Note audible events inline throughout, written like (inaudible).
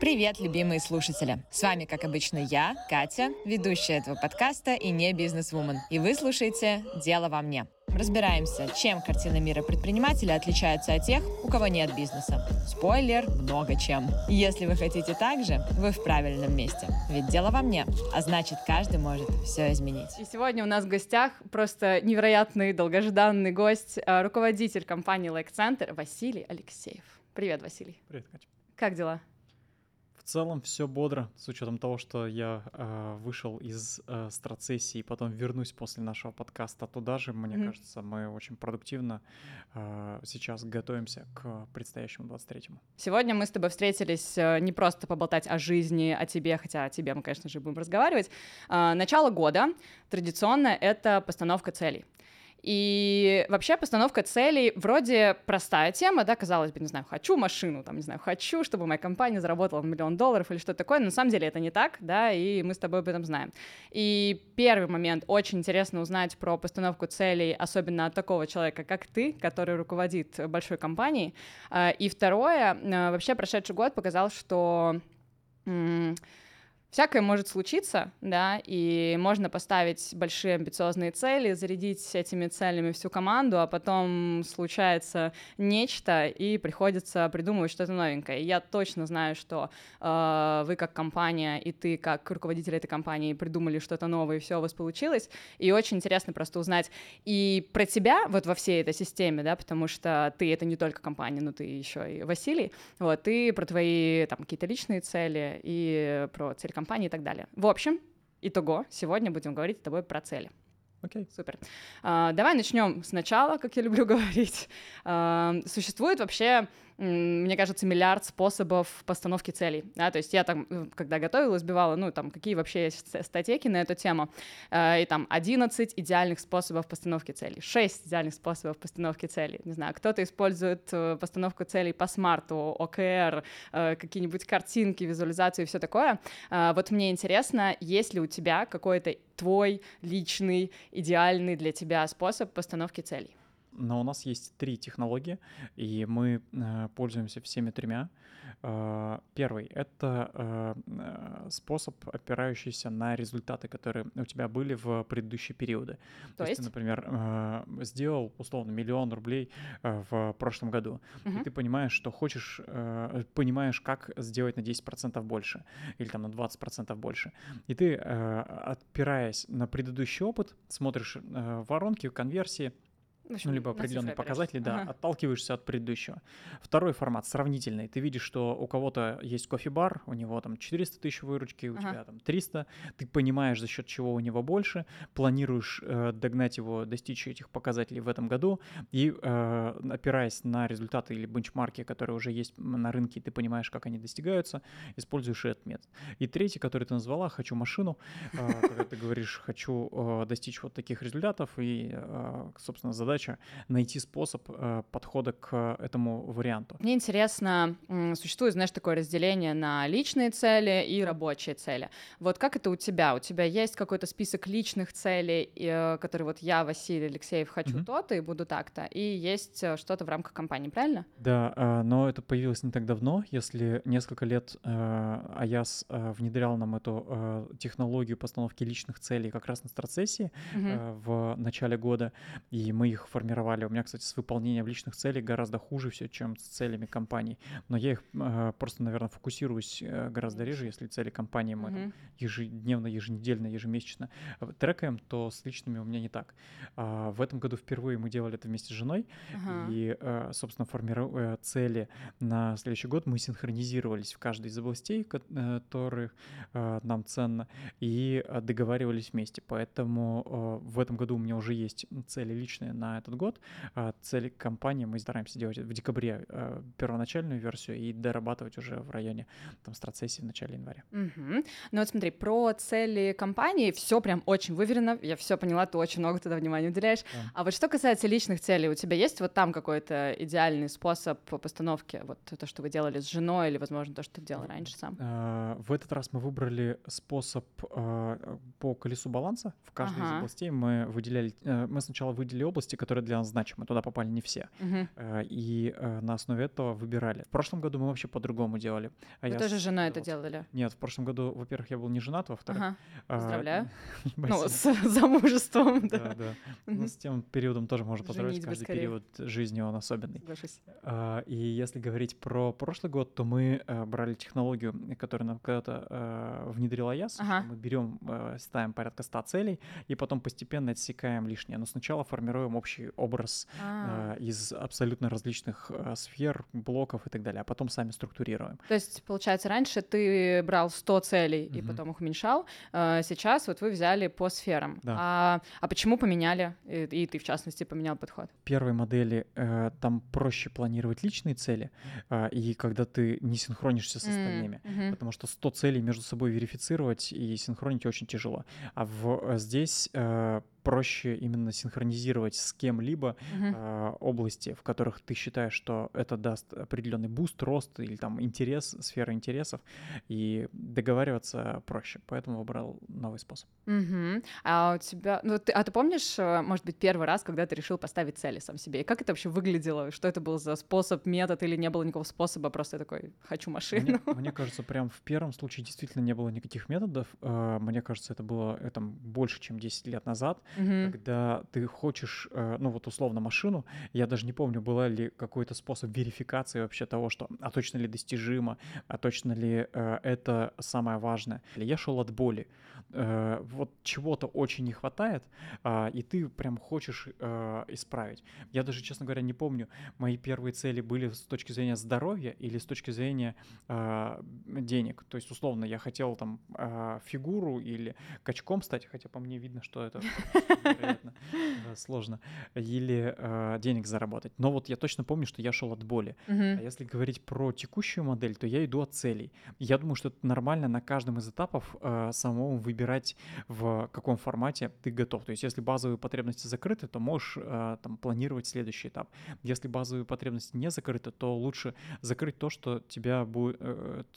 Привет, любимые слушатели! С вами, как обычно, я, Катя, ведущая этого подкаста и не бизнес-вумен. И вы слушаете «Дело во мне». Разбираемся, чем картина мира предпринимателя отличается от тех, у кого нет бизнеса. Спойлер, много чем. Если вы хотите так же, вы в правильном месте. Ведь дело во мне, а значит, каждый может все изменить. И сегодня у нас в гостях просто невероятный, долгожданный гость, э, руководитель компании Like Center Василий Алексеев. Привет, Василий. Привет, Катя. Как дела? В целом все бодро, с учетом того, что я э, вышел из э, страцессии и потом вернусь после нашего подкаста туда же. Мне mm-hmm. кажется, мы очень продуктивно э, сейчас готовимся к предстоящему 23-му. Сегодня мы с тобой встретились э, не просто поболтать о жизни, о тебе, хотя о тебе мы, конечно же, будем разговаривать. Э, начало года традиционно это постановка целей. И вообще постановка целей вроде простая тема, да, казалось бы, не знаю, хочу машину, там, не знаю, хочу, чтобы моя компания заработала миллион долларов или что-то такое, но на самом деле это не так, да, и мы с тобой об этом знаем. И первый момент, очень интересно узнать про постановку целей, особенно от такого человека, как ты, который руководит большой компанией. А, и второе, а, вообще прошедший год показал, что всякое может случиться, да, и можно поставить большие амбициозные цели, зарядить этими целями всю команду, а потом случается нечто, и приходится придумывать что-то новенькое. И я точно знаю, что э, вы как компания, и ты как руководитель этой компании придумали что-то новое, и все у вас получилось. И очень интересно просто узнать и про тебя вот во всей этой системе, да, потому что ты — это не только компания, но ты еще и Василий, вот, и про твои там какие-то личные цели, и про цель компании и так далее. В общем, итого, сегодня будем говорить с тобой про цели. Окей. Okay. Супер. А, давай начнем сначала, как я люблю (laughs) говорить. А, существует вообще мне кажется, миллиард способов постановки целей. Да? То есть я там, э, когда готовила, сбивала, ну, там, какие вообще есть статейки на эту тему, э, и там 11 идеальных способов постановки целей, 6 идеальных способов постановки целей. Не знаю, кто-то использует э, постановку целей по смарту, ОКР, какие-нибудь картинки, визуализацию и все такое. Вот мне интересно, есть ли у тебя какой-то твой личный, идеальный для тебя способ постановки целей? Но у нас есть три технологии, и мы э, пользуемся всеми тремя. Э, первый — это э, способ, опирающийся на результаты, которые у тебя были в предыдущие периоды. То, То есть, ты, например, сделал, условно, миллион рублей в прошлом году, угу. и ты понимаешь, что хочешь, понимаешь, как сделать на 10% больше или там на 20% больше. И ты, опираясь на предыдущий опыт, смотришь воронки, конверсии, общем, ну, либо определенные показатели, да, ага. отталкиваешься от предыдущего. Второй формат сравнительный. Ты видишь, что у кого-то есть кофе-бар, у него там 400 тысяч выручки, у ага. тебя там 300. Ты понимаешь, за счет чего у него больше, планируешь э, догнать его, достичь этих показателей в этом году, и э, опираясь на результаты или бенчмарки, которые уже есть на рынке, ты понимаешь, как они достигаются, используешь этот метод. И третий, который ты назвала, «хочу машину», э, когда ты говоришь «хочу э, достичь вот таких результатов», и, э, собственно, задача задача найти способ э, подхода к этому варианту. Мне интересно, существует, знаешь, такое разделение на личные цели и рабочие цели. Вот как это у тебя? У тебя есть какой-то список личных целей, э, которые вот я, Василий Алексеев, хочу mm-hmm. то-то и буду так-то, и есть э, что-то в рамках компании, правильно? Да, э, но это появилось не так давно. Если несколько лет Аяс внедрял нам эту технологию постановки личных целей как раз на страцессии mm-hmm. в начале года, и мы их формировали. У меня, кстати, с выполнением личных целей гораздо хуже все, чем с целями компаний. Но я их э, просто, наверное, фокусируюсь э, гораздо реже, если цели компании мы mm-hmm. ежедневно, еженедельно, ежемесячно э, трекаем, то с личными у меня не так. А, в этом году впервые мы делали это вместе с женой, uh-huh. и, э, собственно, формируя цели на следующий год, мы синхронизировались в каждой из областей, которых э, нам ценно, и договаривались вместе. Поэтому в этом году у меня уже есть цели личные на этот год. А, цель компании мы стараемся делать в декабре а, первоначальную версию и дорабатывать уже в районе там страцессии в начале января. Угу. Ну вот смотри, про цели компании все прям очень выверено, я все поняла, ты очень много туда внимания уделяешь. Да. А вот что касается личных целей, у тебя есть вот там какой-то идеальный способ постановки, вот то, что вы делали с женой или, возможно, то, что ты делал раньше сам? А, в этот раз мы выбрали способ по колесу баланса. В каждой ага. из областей мы выделяли, э, мы сначала выделили области, которые для нас значимы. Туда попали не все. Э, И э, на основе этого выбирали. В прошлом году мы вообще по-другому делали. А Вы я тоже с женой это делали? Нет, в прошлом году, во-первых, я был не женат, во-вторых... Ага. а, Поздравляю. (laughs) Ну, с замужеством, (laughs) Да, да. да. Ну, с тем периодом тоже можно поздравить. Каждый период жизни, он особенный. А, И если говорить про прошлый год, то мы э, брали технологию, которую нам когда-то внедрила ЯС. Мы берем, ставим порядка 100 целей и потом постепенно отсекаем лишнее. Но сначала формируем общий образ А. э, из абсолютно различных э, сфер, блоков и так далее, а потом сами структурируем. То есть, получается, раньше ты брал 100 целей и Мгм. потом их уменьшал. э, Сейчас вот вы взяли по сферам. Да. А, а почему поменяли? И, и ты, в частности, поменял подход. первой модели э, там проще планировать личные цели, и когда ты не синхронишься с остальными. мгм. Потому что 100 целей между собой верифицировать и синхронить очень тяжело. А в, здесь э, проще именно синхронизировать с кем-либо Мгм. э, области, в которых ты считаешь, что это даст определенный boost, рост или там интерес, сфера интересов, и договариваться проще. Поэтому выбрал новый способ. Мгм. А у тебя, ну ты, а ты помнишь, э, может быть, первый раз, когда ты решил поставить цели сам себе? И как это вообще выглядело? Что это был за способ, метод или не было никакого спосоа? Просто такой хочу машину. Мне, (laughs) мне кажется, прям в первом случае действительно не было никаких методов. Э, Мне кажется, это было э, там, больше, чем 10 лет назад, Мгм. когда ты хочешь, э, ну вот условно машину, я даже не помню, была ли какой-то способ верификации вообще того, что, а точно ли достижимо, а точно ли э, это самое важное. Я шел от боли. Э, Вот чего-то очень не хватает, а, и ты прям хочешь исправить. Я даже, честно говоря, не помню, мои первые цели были с точки зрения здоровья или с точки зрения а, денег. То есть, условно, я хотел там а, фигуру или качком стать, хотя по мне видно, что это э, сложно, или а, денег заработать. Но вот я точно помню, что я шел от боли. А Мгм. если говорить про текущую модель, то я иду от целей. Я думаю, что это нормально на каждом из этапов э, самому выбирать, в каком формате ты готов. То есть, если базовые потребности закрыты, то можешь э, там планировать следующий этап. Если базовые потребности не закрыты, то лучше закрыть то, что тебя будет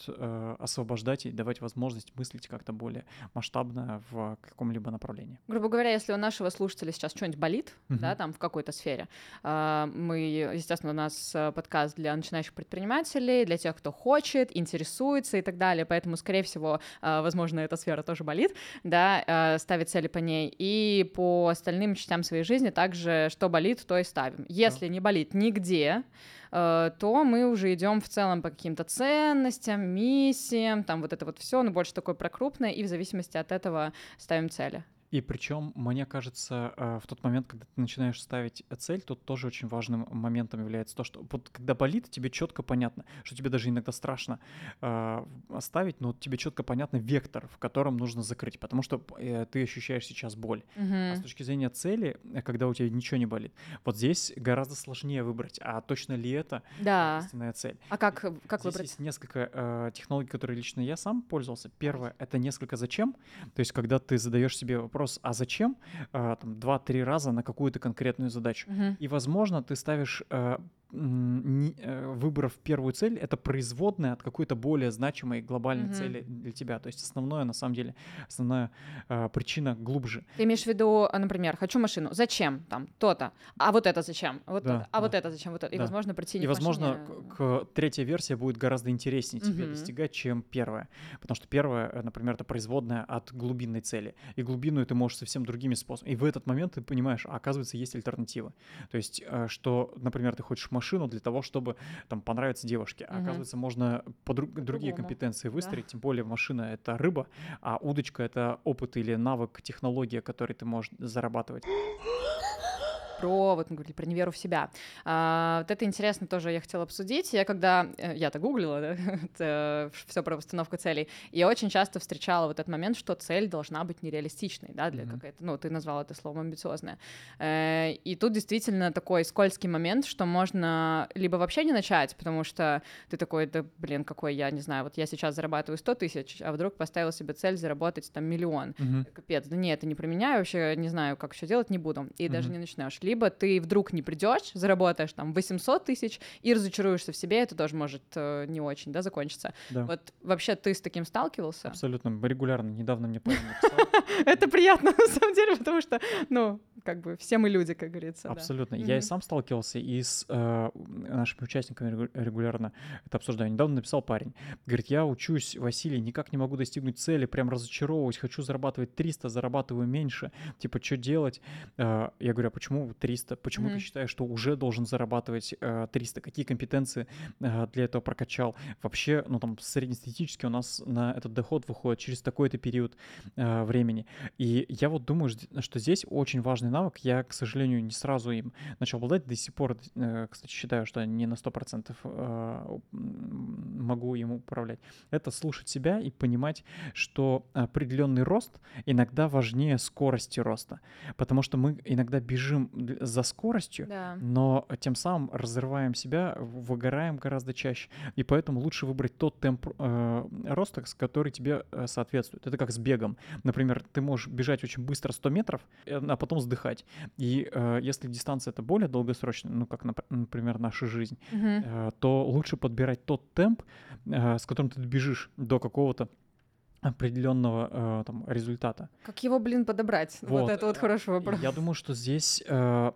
э, освобождать и давать возможность мыслить как-то более масштабно в каком-либо направлении. Грубо говоря, если у нашего слушателя сейчас что-нибудь болит, Мгм. да, там в какой-то сфере, а, мы, естественно, у нас э, подкаст для начинающих предпринимателей, для тех, кто хочет, интересуется и так далее, поэтому, скорее всего, а, возможно, эта сфера тоже болит, да, а, ставить цели по ней, и по остальным частям своей жизни также, что болит, то и ставим. Если не болит нигде, э, то мы уже идем в целом по каким-то ценностям, миссиям, там вот это вот все, но больше такое про крупное, и в зависимости от этого ставим цели. И причем, мне кажется, э, в тот момент, когда ты начинаешь ставить цель, тут тоже очень важным моментом является то, что вот когда болит, тебе четко понятно, что тебе даже иногда страшно э, ставить, но тебе четко понятно вектор, в котором нужно закрыть, потому что э, ты ощущаешь сейчас боль. А Мгм. с точки зрения цели, э, когда у тебя ничего не болит, вот здесь гораздо сложнее выбрать, а точно ли это Да. истинная цель. А как, как Здесь выбрать? есть несколько э, технологий, которые лично я сам пользовался. Первое — это несколько «зачем?». То есть когда ты задаешь себе вопрос «а зачем?» э, там, два-три раза на какую-то конкретную задачу. Мгм. И, возможно, ты ставишь э, выбрав первую цель, это производная от какой-то более значимой глобальной Мгм. цели для тебя. То есть основное, на самом деле, основная э, причина глубже. Ты имеешь в виду, а, например, хочу машину. Зачем? Там то-то. А вот это зачем? Вот Да, это. А вот да. это зачем? Вот это. И, Да. возможно, прийти не И, возможно, к, к- третья версия будет гораздо интереснее тебе Мгм. достигать, чем первая. Потому что первая, э, например, это производная от глубинной цели. И глубинную ты можешь совсем другими способами. И в этот момент ты понимаешь, а оказывается, есть альтернатива. То есть, э, что, например, ты хочешь машину для того, чтобы там понравиться девушке. А Мгм. оказывается, можно по друг- другие компетенции Да. выстроить. Тем более машина — это рыба, а удочка — это опыт или навык, технология, который ты можешь зарабатывать. Про, вот мы говорили про неверу в себя. А, вот это интересно тоже я хотела обсудить. Я когда, э, я-то гуглила, да, (laughs) все про восстановку целей, я очень часто встречала вот этот момент, что цель должна быть нереалистичной, да, для Мгм. какой-то, ну, ты назвал это словом амбициозная. Э, И тут действительно такой скользкий момент, что можно либо вообще не начать, потому что ты такой, да, блин, какой я, не знаю, вот я сейчас зарабатываю 100 тысяч, а вдруг поставил себе цель заработать там миллион Мгм. капец, да нет, это не про меня, я вообще не знаю, как еще делать, не буду, и даже Мгм. не начнешь. Либо ты вдруг не придешь, заработаешь там 800 тысяч и разочаруешься в себе, это тоже может э, не очень, да, закончиться. Да. Вот вообще ты с таким сталкивался? Абсолютно регулярно. Недавно мне парень написал. (laughs) Это приятно на самом деле, потому что, ну, как бы все мы люди, как говорится. Абсолютно. Да. Я и сам сталкивался, и с э, нашими участниками регулярно это обсуждаю. Недавно написал парень. Говорит, я учусь, Василий, никак не могу достигнуть цели, прям разочаровываюсь, хочу зарабатывать 300, зарабатываю меньше. Типа, что делать? Э, я говорю, а почему 300? Почему mm-hmm. ты считаешь, что уже должен зарабатывать э, 300? Какие компетенции э, для этого прокачал? Вообще, ну там среднестатистически у нас на этот доход выходит через такой-то период э, времени. И я вот думаю, что здесь очень важный навык. Я, к сожалению, не сразу им начал обладать. До сих пор, э, кстати, считаю, что не на 100% э, могу им управлять. Это слушать себя и понимать, что определенный рост иногда важнее скорости роста. Потому что мы иногда бежим за скоростью, да. но тем самым разрываем себя, выгораем гораздо чаще. И поэтому лучше выбрать тот темп э, роста, который тебе э, соответствует. Это как с бегом. Например, ты можешь бежать очень быстро 100 метров, а потом сдыхать. И э, если дистанция это более долгосрочная, ну как, например, наша жизнь, угу. э, то лучше подбирать тот темп, э, с которым ты бежишь до какого-то определенного э, там результата. Как его, блин, подобрать? Вот, вот это вот хороший вопрос. Я думаю, что здесь э,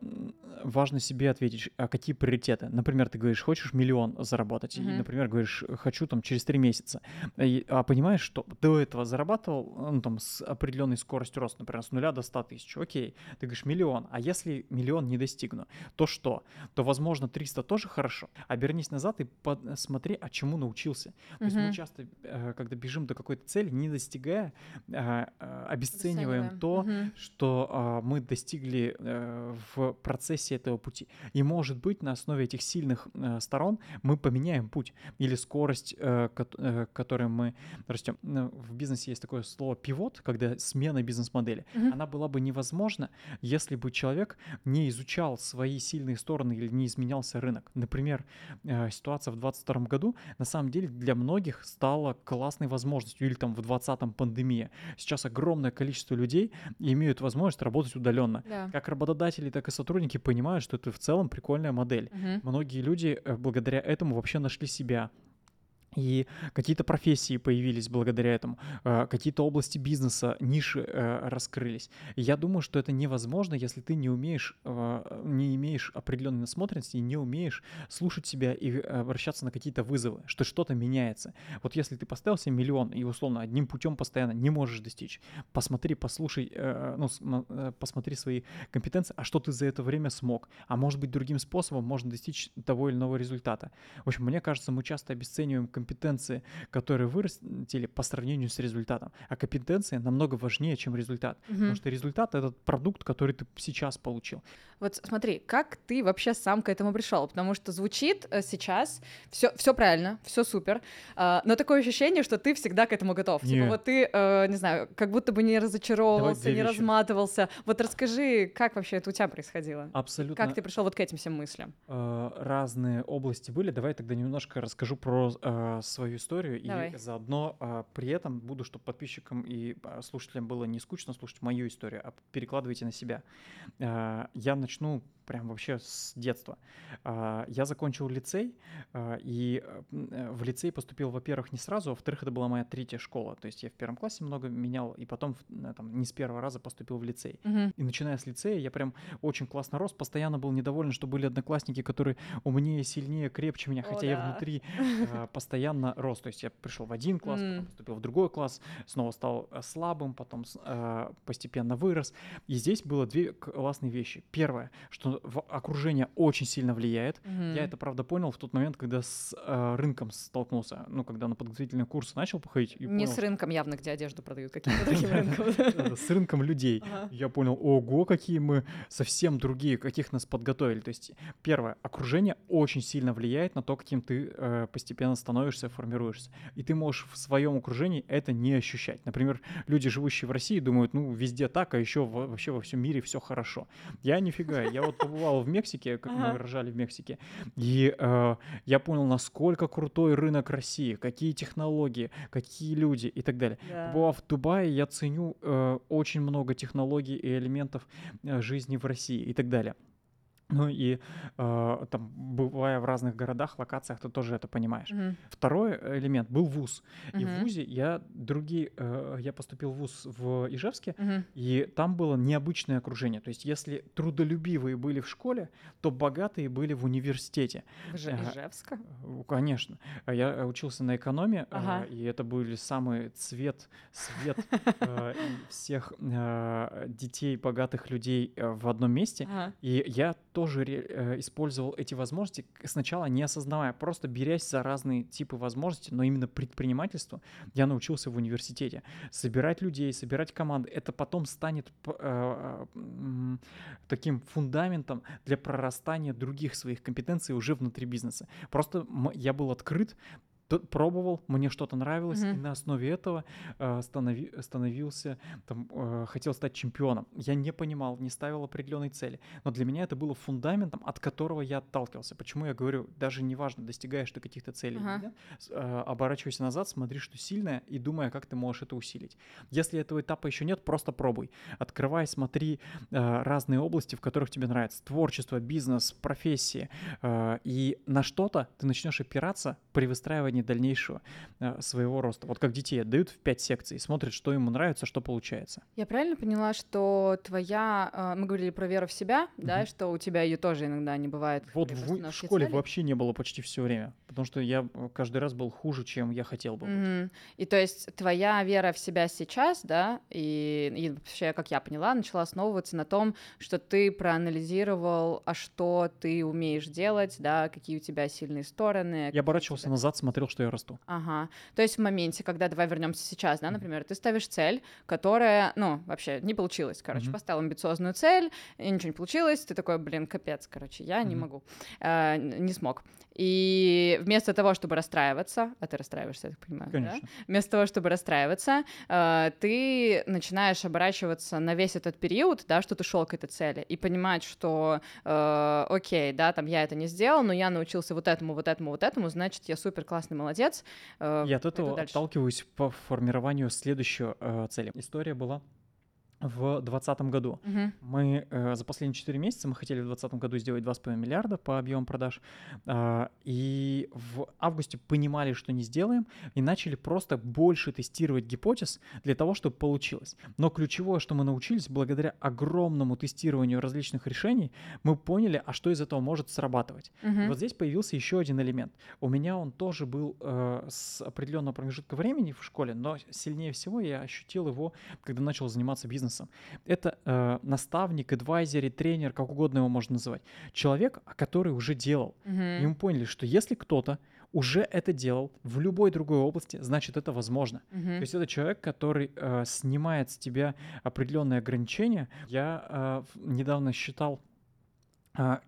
важно себе ответить, а какие приоритеты. Например, ты говоришь, хочешь миллион заработать, mm-hmm. и, например, говоришь, хочу там через три месяца, и, а понимаешь, что до этого зарабатывал ну, там с определенной скоростью роста, например, с нуля до 100 тысяч, окей, ты говоришь миллион, а если миллион не достигну, то что? То, возможно, 300 тоже хорошо. Обернись назад и посмотри, а чему научился. То mm-hmm. есть мы часто, э, когда бежим до какой-то цели, не достигая, а, а, обесцениваем то, угу. что а, мы достигли а, в процессе этого пути. И может быть на основе этих сильных а, сторон мы поменяем путь или скорость, ко- а, которой мы растем. Ну, в бизнесе есть такое слово пивот, когда смена бизнес-модели. Угу. Она была бы невозможна, если бы человек не изучал свои сильные стороны или не изменялся рынок. Например, ситуация в 2022 году на самом деле для многих стала классной возможностью или там в 2020 пандемия. Сейчас огромное количество людей имеют возможность работать удаленно. Да. Как работодатели, так и сотрудники понимают, что это в целом прикольная модель. Угу. Многие люди э, благодаря этому вообще нашли себя и какие-то профессии появились благодаря этому, э, какие-то области бизнеса, ниши э, раскрылись. Я думаю, что это невозможно, если ты не умеешь, э, не имеешь определенной насмотренности не умеешь слушать себя и обращаться на какие-то вызовы, что что-то меняется. Вот если ты поставил себе миллион и условно одним путем постоянно не можешь достичь, посмотри, послушай, ну, посмотри свои компетенции, а что ты за это время смог, а может быть другим способом можно достичь того или иного результата. В общем, мне кажется, мы часто обесцениваем компетенции компетенции, которые вырастили по сравнению с результатом. А компетенция намного важнее, чем результат. Угу. Потому что результат — это продукт, который ты сейчас получил. Вот смотри, как ты вообще сам к этому пришел? Потому что звучит э, сейчас все, все правильно, все супер, э, но такое ощущение, что ты всегда к этому готов. Нет. Типа вот ты, э, не знаю, как будто бы не разочаровывался, не разматывался. Вот расскажи, как вообще это у тебя происходило? Абсолютно. Как ты пришел вот к этим всем мыслям? Э, разные области были. Давай тогда немножко расскажу про э, свою историю Давай. и заодно э, при этом буду, чтобы подписчикам и слушателям было не скучно слушать мою историю, а перекладывайте на себя. Э, я начну прям вообще с детства. А, я закончил лицей, а, и э, в лицей поступил, во-первых, не сразу, а во-вторых, это была моя третья школа. То есть я в первом классе много менял, и потом э, там, не с первого раза поступил в лицей. Uh-huh. И начиная с лицея, я прям очень классно рос, постоянно был недоволен, что были одноклассники, которые умнее, сильнее, крепче меня, хотя oh, я да. внутри (laughs) постоянно рос. То есть я пришел в один класс, потом поступил в другой класс, снова стал э, слабым, потом постепенно вырос. И здесь было две классные вещи. Первое, что окружение очень сильно влияет. Mm-hmm. Я это, правда, понял в тот момент, когда с э, рынком столкнулся. Ну, когда на подготовительные курсы начал походить. Не понял, с рынком явно, где одежду продают, каким-то другим (laughs) рынком. С рынком людей. Я понял, ого, какие мы совсем другие, каких нас подготовили. То есть, первое, окружение очень сильно влияет на то, каким ты э, постепенно становишься, формируешься. И ты можешь в своем окружении это не ощущать. Например, люди, живущие в России, думают, ну, везде так, а еще вообще во всем мире все хорошо. Я нифига, я вот побывал в Мексике, как ага. мы рожали в Мексике, и э, я понял, насколько крутой рынок России, какие технологии, какие люди и так далее. Да. Побывав в Дубае, я ценю э, очень много технологий и элементов э, жизни в России и так далее. Ну и э, там, бывая в разных городах, локациях, ты тоже это понимаешь. Mm-hmm. Второй элемент был вуз. Mm-hmm. И в вузе я другие, э, я поступил в вуз в Ижевске, mm-hmm. и там было необычное окружение. То есть если трудолюбивые были в школе, то богатые были в университете. В же Ижевска? Э, конечно. Я учился на экономе, ага. э, и это были самый цвет, свет (laughs) э, всех э, детей богатых людей э, в одном месте. Ага. И я тоже э, использовал эти возможности, сначала не осознавая, просто берясь за разные типы возможностей, но именно предпринимательство я научился в университете. Собирать людей, собирать команды, это потом станет э, таким фундаментом для прорастания других своих компетенций уже внутри бизнеса. Просто я был открыт пробовал, мне что-то нравилось, mm-hmm. и на основе этого э, станови, становился, там, э, хотел стать чемпионом. Я не понимал, не ставил определенной цели, но для меня это было фундаментом, от которого я отталкивался. Почему я говорю, даже неважно, достигаешь ты каких-то целей, uh-huh. нет, э, оборачивайся назад, смотри, что сильное, и думай, а как ты можешь это усилить. Если этого этапа еще нет, просто пробуй. Открывай, смотри э, разные области, в которых тебе нравится. Творчество, бизнес, профессии. Э, и на что-то ты начнешь опираться при выстраивании плане дальнейшего э, своего роста. Вот как детей отдают в пять секций, смотрят, что ему нравится, что получается. Я правильно поняла, что твоя, э, мы говорили про веру в себя, угу. да, что у тебя ее тоже иногда не бывает. Вот в, в школе цели. вообще не было почти все время, потому что я э, каждый раз был хуже, чем я хотел бы. Угу. И то есть твоя вера в себя сейчас, да, и, и вообще, как я поняла, начала основываться на том, что ты проанализировал, а что ты умеешь делать, да, какие у тебя сильные стороны. Я оборачивался тебя... назад, смотрел что я расту. Ага. То есть в моменте, когда, давай вернемся сейчас, да, например, ты ставишь цель, которая, ну, вообще не получилась, короче, mm-hmm. поставил амбициозную цель, и ничего не получилось, ты такой, блин, капец, короче, я mm-hmm. не могу, э, не смог. И вместо того, чтобы расстраиваться, а ты расстраиваешься, я так понимаю, Конечно. да? Вместо того, чтобы расстраиваться, э, ты начинаешь оборачиваться на весь этот период, да, что ты шел к этой цели, и понимать, что, э, окей, да, там я это не сделал, но я научился вот этому, вот этому, вот этому, значит, я супер классный молодец. Э, я этого отталкиваюсь по формированию следующей э, цели. История была в 2020 году. Uh-huh. Мы э, за последние 4 месяца мы хотели в 2020 году сделать 2,5 миллиарда по объему продаж. Э, и в августе понимали, что не сделаем, и начали просто больше тестировать гипотез для того, чтобы получилось. Но ключевое, что мы научились, благодаря огромному тестированию различных решений, мы поняли, а что из этого может срабатывать. Uh-huh. Вот здесь появился еще один элемент. У меня он тоже был э, с определенного промежутка времени в школе, но сильнее всего я ощутил его, когда начал заниматься бизнесом бизнесом. Это э, наставник, адвайзер, тренер, как угодно его можно называть. Человек, который уже делал. Mm-hmm. И мы поняли, что если кто-то уже это делал в любой другой области, значит, это возможно. Mm-hmm. То есть это человек, который э, снимает с тебя определенные ограничения. Я э, недавно считал а,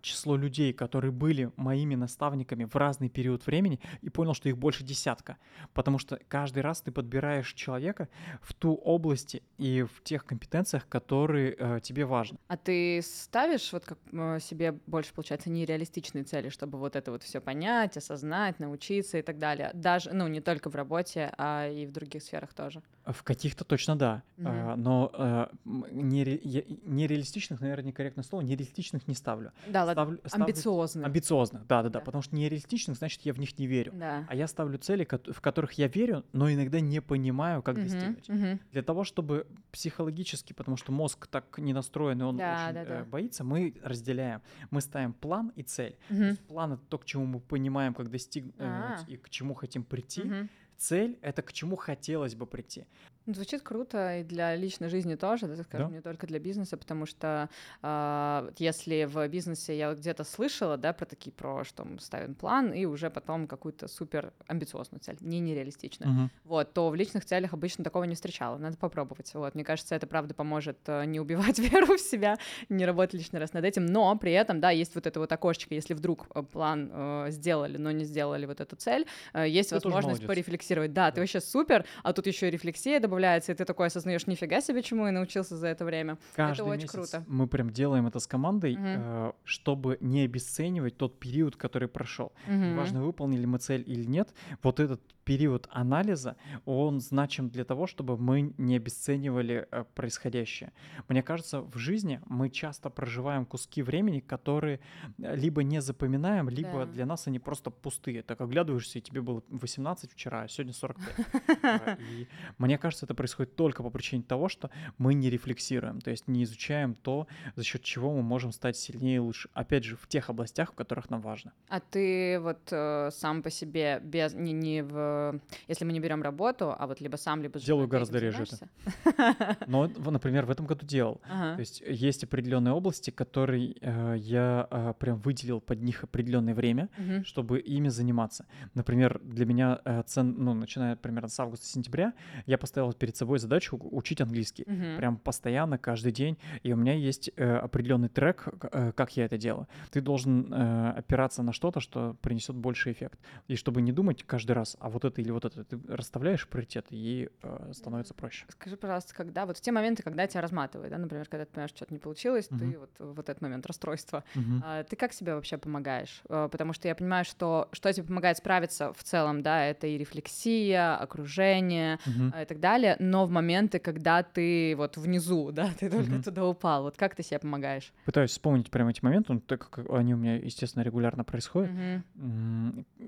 число людей, которые были моими наставниками в разный период времени, и понял, что их больше десятка. Потому что каждый раз ты подбираешь человека в ту области и в тех компетенциях, которые э, тебе важны. А ты ставишь вот как э, себе больше, получается, нереалистичные цели, чтобы вот это вот все понять, осознать, научиться и так далее? Даже, ну, не только в работе, а и в других сферах тоже. В каких-то точно да. Mm-hmm. А, но а, нере, нереалистичных, наверное, некорректное слово, нереалистичных не ставлю. Да, ставлю, ставлю амбициозных. Амбициозных, да, да, да, потому что нереалистичных, значит, я в них не верю. Да. А я ставлю цели, в которых я верю, но иногда не понимаю, как mm-hmm. достигнуть. Mm-hmm. Для того, чтобы психологически, потому что мозг так не настроен, и он да, очень да, да. Э, боится, мы разделяем. Мы ставим план и цель. То есть план — это то, к чему мы понимаем, как достигнуть А-а-а. и к чему хотим прийти. Mm-hmm цель — это к чему хотелось бы прийти. Звучит круто и для личной жизни тоже, да, скажем, да. не только для бизнеса, потому что э, если в бизнесе я где-то слышала, да, про такие, про что мы ставим план и уже потом какую-то супер амбициозную цель, не нереалистичную, угу. вот, то в личных целях обычно такого не встречала, надо попробовать, вот, мне кажется, это правда поможет э, не убивать (laughs) веру в себя, не работать лишний раз над этим, но при этом, да, есть вот это вот окошечко, если вдруг э, план э, сделали, но не сделали вот эту цель, э, есть ты возможность порефлексировать, да, да, ты вообще супер, а тут еще и рефлексия добавляется, добавляется, и ты такой осознаешь, нифига себе, чему я научился за это время. Каждый это очень месяц круто. мы прям делаем это с командой, Мгм. э, чтобы не обесценивать тот период, который прошел. Мгм. Неважно, выполнили мы цель или нет, вот этот период анализа, он значим для того, чтобы мы не обесценивали э, происходящее. Мне кажется, в жизни мы часто проживаем куски времени, которые э, либо не запоминаем, либо Да. для нас они просто пустые. Так оглядываешься, и тебе было 18 вчера, а сегодня 45. (laughs) Э, И мне кажется, это происходит только по причине того, что мы не рефлексируем, то есть не изучаем то, за счет чего мы можем стать сильнее и лучше. Опять же, в тех областях, в которых нам важно. А ты вот э, сам по себе без не, не в если мы не берем работу, а вот либо сам, либо Делаю гораздо реже это. Но, например, в этом году делал. Ага. То есть есть определенные области, которые э, я э, прям выделил под них определенное время, чтобы ими заниматься. Например, для меня э, цен, ну, начиная примерно с августа-сентября, я поставил перед собой задачу учить английский. Мгм. Прям постоянно, каждый день. И у меня есть э, определенный трек, э, как я это делаю. Ты должен э, опираться на что-то, что принесет больше эффект. И чтобы не думать каждый раз, а вот это или вот это, ты расставляешь приоритеты, и э, становится проще. Скажи, пожалуйста, когда вот в те моменты, когда тебя разматывает, да, например, когда ты понимаешь, что-то не получилось, Мгм. ты вот вот этот момент расстройства, Мгм. а, ты как себе вообще помогаешь? А, Потому что я понимаю, что что тебе помогает справиться в целом, да, это и рефлексия, окружение Мгм. а, и так далее, но в моменты, когда ты вот внизу, да, (laughs) ты только Мгм. туда упал, вот как ты себе помогаешь? Пытаюсь вспомнить прямо эти моменты, ну, так как они у меня, естественно, регулярно происходят.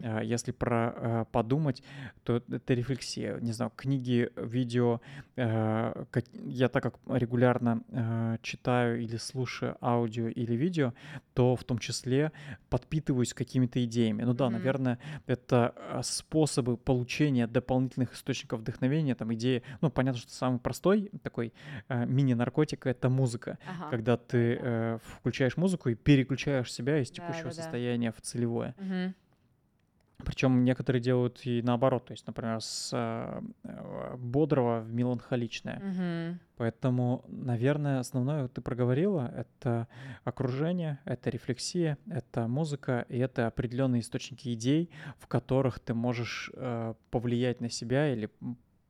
А, Если про э, подумать, то это рефлексия. Не знаю, книги, видео. как- Я так как регулярно читаю или слушаю аудио или видео, то в том числе подпитываюсь какими-то идеями. Ну да, Мгм. наверное, это способы получения дополнительных источников вдохновения, там идеи. Ну, понятно, что самый простой такой э, мини-наркотик — это музыка Ага. когда ты да. э, включаешь музыку и переключаешь себя из Да, текущего да, да. состояния в целевое. Мгм. Причем некоторые делают и наоборот, то есть, например, с э, э, бодрого в меланхоличное. Мгм. Поэтому, наверное, основное ты проговорила это окружение, это рефлексия, это музыка и это определенные источники идей, в которых ты можешь э, повлиять на себя или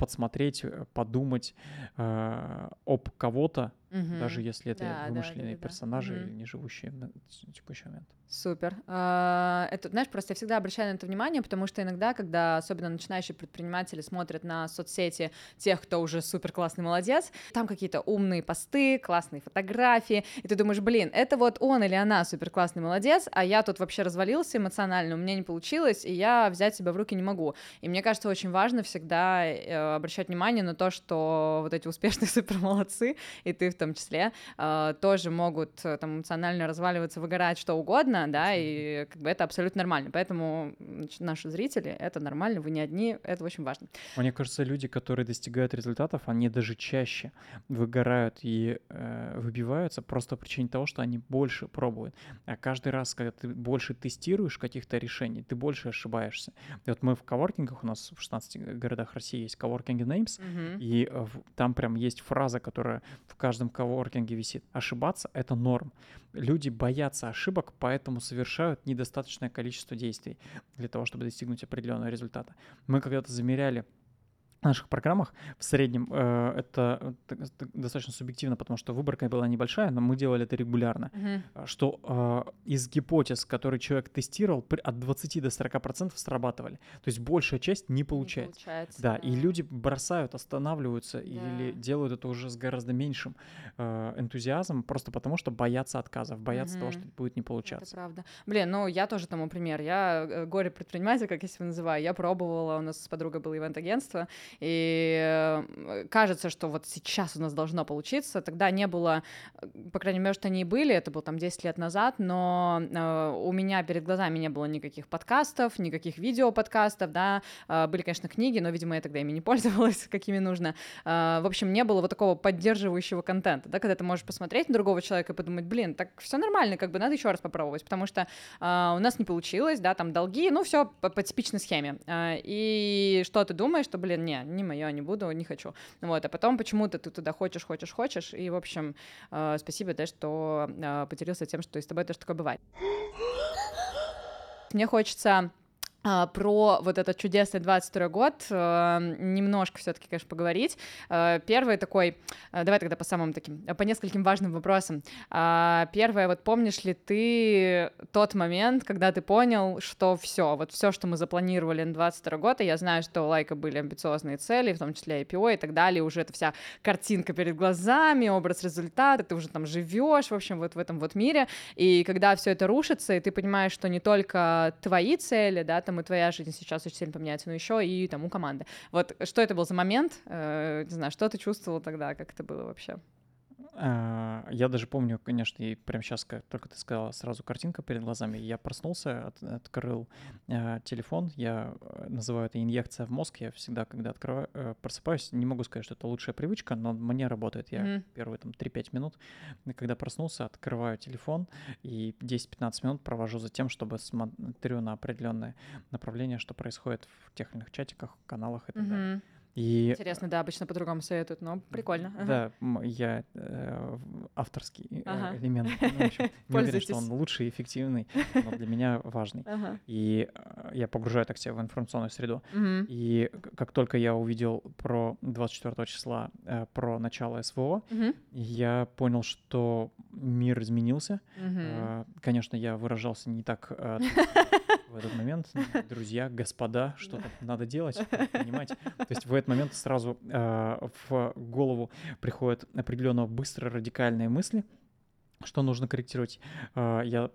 подсмотреть, э, подумать э, об кого-то, Мгм. даже если это Да, да, вымышленные да-да-да. персонажи Мгм. или не живущие на текущий момент. Супер. А, Это, знаешь, просто я всегда обращаю на это внимание, потому что иногда, когда особенно начинающие предприниматели смотрят на соцсети тех, кто уже супер классный молодец, там какие-то умные посты, классные фотографии, и ты думаешь, блин, это вот он или она супер классный молодец, а я тут вообще развалился эмоционально, у меня не получилось, и я взять себя в руки не могу. И мне кажется, очень важно всегда э, обращать внимание на то, что вот эти успешные (laughs) супер молодцы, и ты в том числе, э, тоже могут э, там эмоционально разваливаться, выгорать, что угодно, да, и как бы это абсолютно нормально. Поэтому значит, наши зрители, это нормально, вы не одни, это очень важно. Мне кажется, люди, которые достигают результатов, они даже чаще выгорают и э, выбиваются просто по причине того, что они больше пробуют. А каждый раз, когда ты больше тестируешь каких-то решений, ты больше ошибаешься. И вот мы в коворкингах, у нас в 16 городах России есть коворкинг names, Мгм. И э, в- там прям есть фраза, которая в каждом коворкинге висит. Ошибаться — это норм. Люди боятся ошибок, поэтому совершают недостаточное количество действий для того, чтобы достигнуть определенного результата. Мы когда-то замеряли в наших программах в среднем э, это э, т- достаточно субъективно, потому что выборка была небольшая, но мы делали это регулярно а, что э, из гипотез, которые человек тестировал, от 20 до 40% срабатывали. То есть большая часть не Не получается. получается, Да, и люди бросают, останавливаются или Да. делают это уже с гораздо меньшим э, энтузиазмом, просто потому что боятся отказов, боятся того, Мгм. что будет не Это получаться. правда. Блин, ну я тоже тому пример. Я э, горе-предприниматель, как я себя называю. Я пробовала, у нас с подругой было ивент-агентство, и э, кажется, что вот сейчас у нас должно получиться. Тогда не было, э, по крайней мере, что они и были, это было там 10 лет назад, но э, у меня перед глазами не было никаких подкастов, никаких видеоподкастов, да. Были, конечно, книги, но, видимо, я тогда ими не (laughs) пользовалась, какими нужно. В общем, не было вот такого поддерживающего контента, да, когда ты можешь посмотреть на другого человека и подумать, блин, так все нормально, как бы надо еще раз попробовать, потому что у нас не получилось, да, там долги, ну все по, по типичной схеме. И что ты думаешь, что, блин, не, не мое, не буду, не хочу. Вот, а потом почему-то ты туда хочешь, хочешь, хочешь, и, в общем, а, спасибо, да, что а, поделился тем, что и с тобой тоже такое бывает. Мне хочется про вот этот чудесный 22 год э, немножко все-таки, конечно, поговорить. Э, первый такой, давай тогда по самым таким, по нескольким важным вопросам. А, первое, вот помнишь ли ты тот момент, когда ты понял, что все, вот все, что мы запланировали на 22 год, и я знаю, что у Лайка были амбициозные цели, в том числе IPO и так далее, уже это вся картинка перед глазами, образ результата, ты уже там живешь, в общем, вот в этом вот мире, и когда все это рушится, и ты понимаешь, что не только твои цели, да, там и твоя жизнь сейчас очень сильно поменяется, но еще и там у команды. Вот что это был за момент? Э, не знаю, что ты чувствовал тогда, как это было вообще? А, я даже помню, конечно, и прямо сейчас, как только ты сказала, сразу картинка перед глазами. Я проснулся, от, открыл э, телефон. Я э, называю это инъекция в мозг. Я всегда, когда открываю, э, просыпаюсь, не могу сказать, что это лучшая привычка, но мне работает. Я mm-hmm. первые там 3-5 минут, когда проснулся, открываю телефон и 10-15 минут провожу за тем, чтобы смотрю на определенное направление, что происходит в тех или иных чатиках, каналах и так mm-hmm. далее. И... Интересно, да, обычно по-другому советуют, но прикольно. Да, ага. я э, авторский э, ага. элемент. Ну, общем, (laughs) не уверен, что он лучший, эффективный, но для меня важный. Ага. И э, я погружаю так себя в информационную среду. Угу. И как только я увидел про 24 числа, э, про начало СВО, угу. я понял, что мир изменился. Угу. Э, конечно, я выражался не так... Э, (laughs) в этот момент, друзья, господа, что-то надо делать, понимать. То есть в этот момент сразу э, в голову приходят определенно быстро радикальные мысли, что нужно корректировать? А, я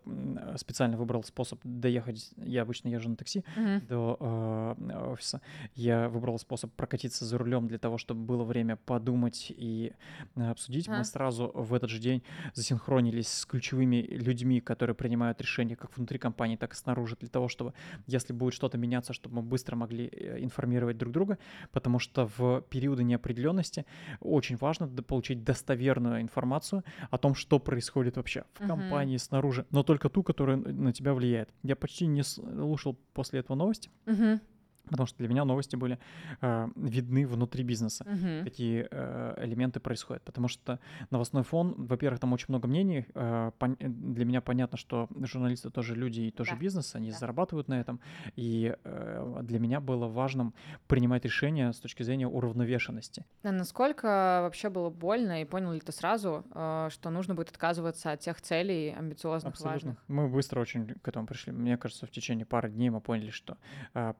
специально выбрал способ доехать. Я обычно езжу на такси uh-huh. до э, офиса. Я выбрал способ прокатиться за рулем для того, чтобы было время подумать и обсудить. Uh-huh. Мы сразу в этот же день засинхронились с ключевыми людьми, которые принимают решения как внутри компании, так и снаружи, для того, чтобы, если будет что-то меняться, чтобы мы быстро могли э, информировать друг друга, потому что в периоды неопределенности очень важно получить достоверную информацию о том, что происходит происходит вообще в uh-huh. компании снаружи, но только ту, которая на тебя влияет. Я почти не слушал после этого новости. Uh-huh потому что для меня новости были э, видны внутри бизнеса, uh-huh. какие э, элементы происходят. Потому что новостной фон, во-первых, там очень много мнений. Э, пон- для меня понятно, что журналисты тоже люди и тоже да. бизнес, они да. зарабатывают на этом. И э, для меня было важным принимать решения с точки зрения уравновешенности. А насколько вообще было больно, и понял ли ты сразу, э, что нужно будет отказываться от тех целей амбициозных, Абсолютно. важных? Мы быстро очень к этому пришли. Мне кажется, в течение пары дней мы поняли, что э,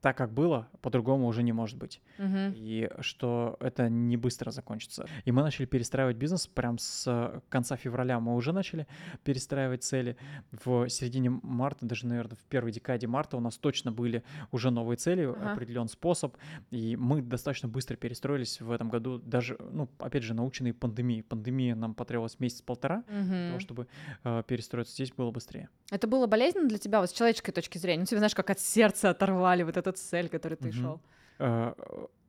так, как было, по-другому уже не может быть. Угу. И что это не быстро закончится. И мы начали перестраивать бизнес прям с конца февраля. Мы уже начали перестраивать цели. В середине марта, даже, наверное, в первой декаде марта у нас точно были уже новые цели, ага. определен способ. И мы достаточно быстро перестроились в этом году. Даже, ну, опять же, наученные пандемией. Пандемия нам потребовалась месяц-полтора угу. для того, чтобы э, перестроиться. Здесь было быстрее. Это было болезненно для тебя, вот с человеческой точки зрения? Ну, тебе, знаешь, как от сердца оторвали вот этот цель, который ты угу. шел.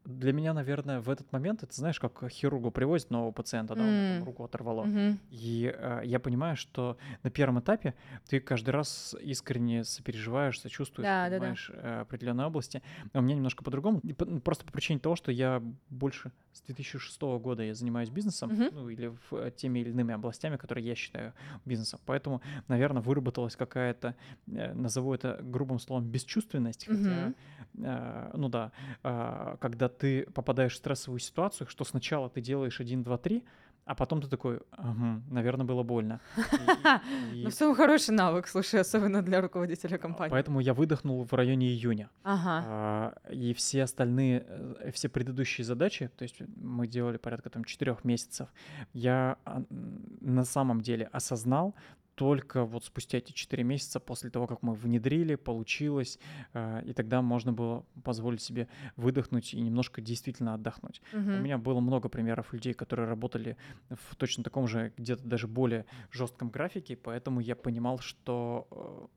Для меня, наверное, в этот момент, это знаешь, как хирургу привозят нового пациента, да, mm. там руку оторвало. Mm-hmm. И э, я понимаю, что на первом этапе ты каждый раз искренне сопереживаешь, сочувствуешь, да, понимаешь да, да. Э, определенные области. А у меня немножко по-другому. Просто по причине того, что я больше с 2006 года я занимаюсь бизнесом, mm-hmm. ну или в, э, теми или иными областями, которые я считаю бизнесом. Поэтому, наверное, выработалась какая-то, э, назову это грубым словом, бесчувственность, хотя, mm-hmm. э, ну да, э, когда ты попадаешь в стрессовую ситуацию, что сначала ты делаешь 1, 2, 3, а потом ты такой, угу, наверное, было больно. (laughs) Ну, самый хороший навык, слушай, особенно для руководителя компании. Поэтому я выдохнул в районе июня. Ага. А, и все остальные, э, все предыдущие задачи, то есть мы делали порядка там четырех месяцев, я а, на самом деле осознал только вот спустя эти 4 месяца после того, как мы внедрили, получилось, э, и тогда можно было позволить себе выдохнуть и немножко действительно отдохнуть. Угу. У меня было много примеров людей, которые работали в точно таком же, где-то даже более жестком графике, поэтому я понимал, что э,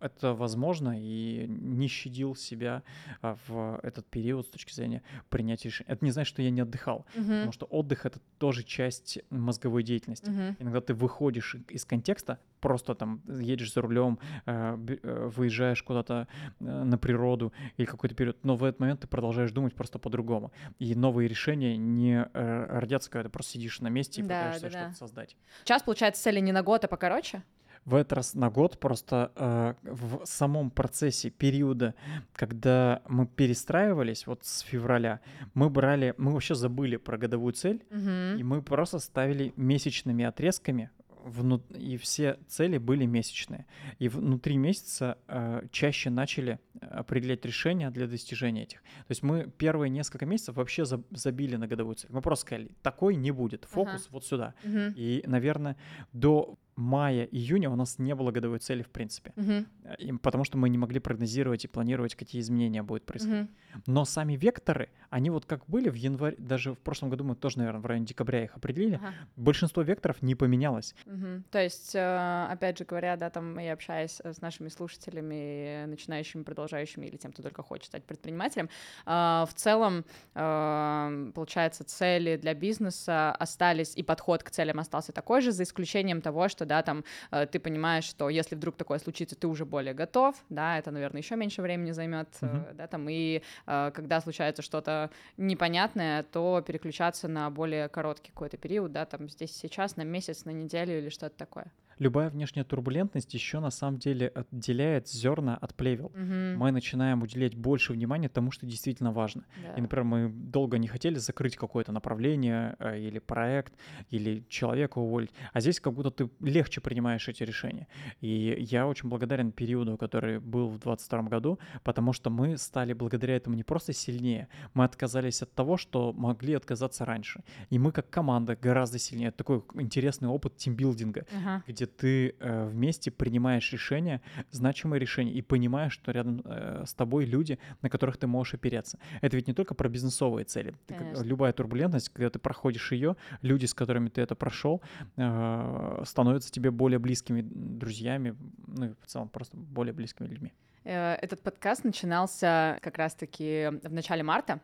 это возможно и не щадил себя а, в этот период с точки зрения принятия решений. Это не значит, что я не отдыхал, uh-huh. потому что отдых это тоже часть мозговой деятельности. Uh-huh. Иногда ты выходишь из контекста, просто там едешь за рулем, а, э, выезжаешь куда-то э, на природу или какой-то период, но в этот момент ты продолжаешь думать просто по-другому. И новые решения не э, родятся, когда ты просто сидишь на месте и да, пытаешься да, что-то да. создать. Сейчас, получается, цели не на год, а покороче? В этот раз на год просто э, в самом процессе периода, когда мы перестраивались, вот с февраля, мы брали, мы вообще забыли про годовую цель, Мгм. и мы просто ставили месячными отрезками, вну- и все цели были месячные. И внутри месяца э, чаще начали определять решения для достижения этих. То есть мы первые несколько месяцев вообще за- забили на годовую цель. Мы просто сказали, такой не будет, фокус вот сюда. Мгм. И, наверное, до мая-июня у нас не было годовой цели в принципе. Э, и потому что мы не могли прогнозировать и планировать, какие изменения будут происходить. Мгм. Но сами векторы, они вот как были в январе, даже в прошлом году мы тоже, наверное, в районе декабря их определили, Ага. большинство векторов не поменялось. Мгм. То есть, э, опять же говоря, да, там я общаюсь э, с нашими слушателями, начинающими, продолжающими или тем, кто только хочет стать предпринимателем, в целом, получается, цели для бизнеса остались, и подход к целям остался такой же, за исключением того, что, да, там э, ты понимаешь, что если вдруг такое случится, ты уже более готов, да, это, наверное, еще меньше времени займет, э, Мгм. да, там, и э, когда случается что-то непонятное, то переключаться на более короткий какой-то период, да, там здесь сейчас, на месяц, на неделю или что-то такое. Любая внешняя турбулентность еще на самом деле отделяет зерна от плевел. Мгм. Мы начинаем уделять больше внимания тому, что действительно важно. Да. И, например, мы долго не хотели закрыть какое-то направление э, или проект, или человека уволить, а здесь как будто ты легче принимаешь эти решения. И я очень благодарен периоду, который был в 2022 году, потому что мы стали благодаря этому не просто сильнее, мы отказались от того, что могли отказаться раньше. И мы как команда гораздо сильнее. Это такой интересный опыт тимбилдинга, Ага. где ты э, вместе принимаешь решения, значимые решения, и понимаешь, что рядом э, с тобой люди, на которых ты можешь опереться. Это ведь не только про бизнесовые цели. Ты любая турбулентность, когда ты проходишь ее, люди, с которыми ты это прошел, э, становятся тебе более близкими друзьями, ну и в целом просто более близкими людьми. Э, Этот подкаст начинался как раз-таки в начале марта.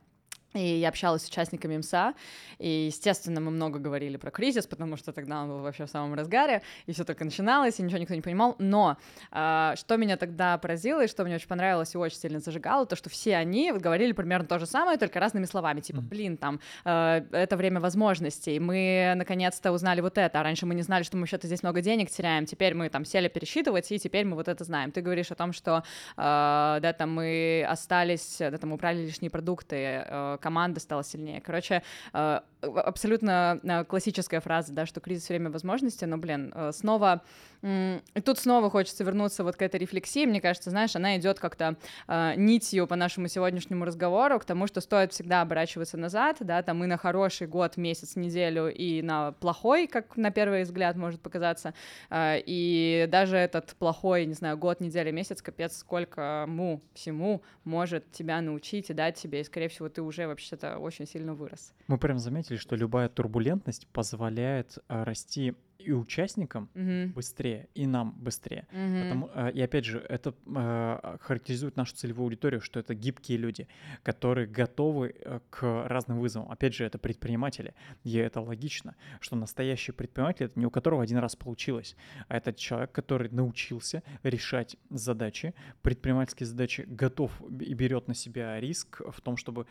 И я общалась с участниками МСА, и, естественно, мы много говорили про кризис, потому что тогда он был вообще в самом разгаре, и все только начиналось, и ничего никто не понимал. Но а, что меня тогда поразило, и что мне очень понравилось и очень сильно зажигало, то, что все они вот говорили примерно то же самое, только разными словами. Типа, блин, там, э, это время возможностей, мы наконец-то узнали вот это, а раньше мы не знали, что мы вообще-то здесь много денег теряем, теперь мы там сели пересчитывать, и теперь мы вот это знаем. Ты говоришь о том, что, э, да, там мы остались, да, там убрали лишние продукты, э, команда стала сильнее. Короче, э, абсолютно э, классическая фраза, да, что кризис время возможностей, но, блин, э, снова и тут снова хочется вернуться вот к этой рефлексии. Мне кажется, знаешь, она идет как-то э, нитью по нашему сегодняшнему разговору к тому, что стоит всегда оборачиваться назад, да, там и на хороший год, месяц, неделю, и на плохой, как на первый взгляд может показаться. Э, и даже этот плохой, не знаю, год, неделя, месяц, капец, сколько му всему может тебя научить и дать тебе, и, скорее всего, ты уже вообще-то очень сильно вырос. Мы прям заметили, что любая турбулентность позволяет э, расти и участникам Мгм. быстрее, и нам быстрее. Мгм. Потому, э, и опять же, это э, характеризует нашу целевую аудиторию, что это гибкие люди, которые готовы э, к разным вызовам. Опять же, это предприниматели, и это логично, что настоящий предприниматель — это не у которого один раз получилось, а это человек, который научился решать задачи, предпринимательские задачи, готов и берет на себя риск в том, чтобы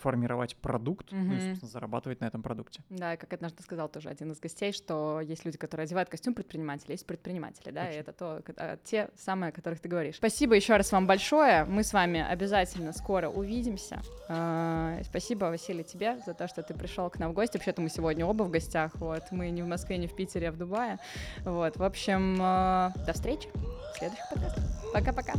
формировать продукт, ну и, собственно, зарабатывать на этом продукте. Да, и как однажды сказал тоже один из гостей, что есть люди, которые одевают костюм предпринимателя, есть предприниматели, да, и Точно. это то, а, те самые, о которых ты говоришь. Спасибо еще раз вам большое. Мы с вами обязательно скоро увидимся. А, Спасибо, Василий, тебе за то, что ты пришел к нам в гости. Вообще-то мы сегодня оба в гостях. Вот мы не в Москве, не в Питере, а в Дубае. Вот, в общем, а, до встречи в следующих подкастах. Пока-пока.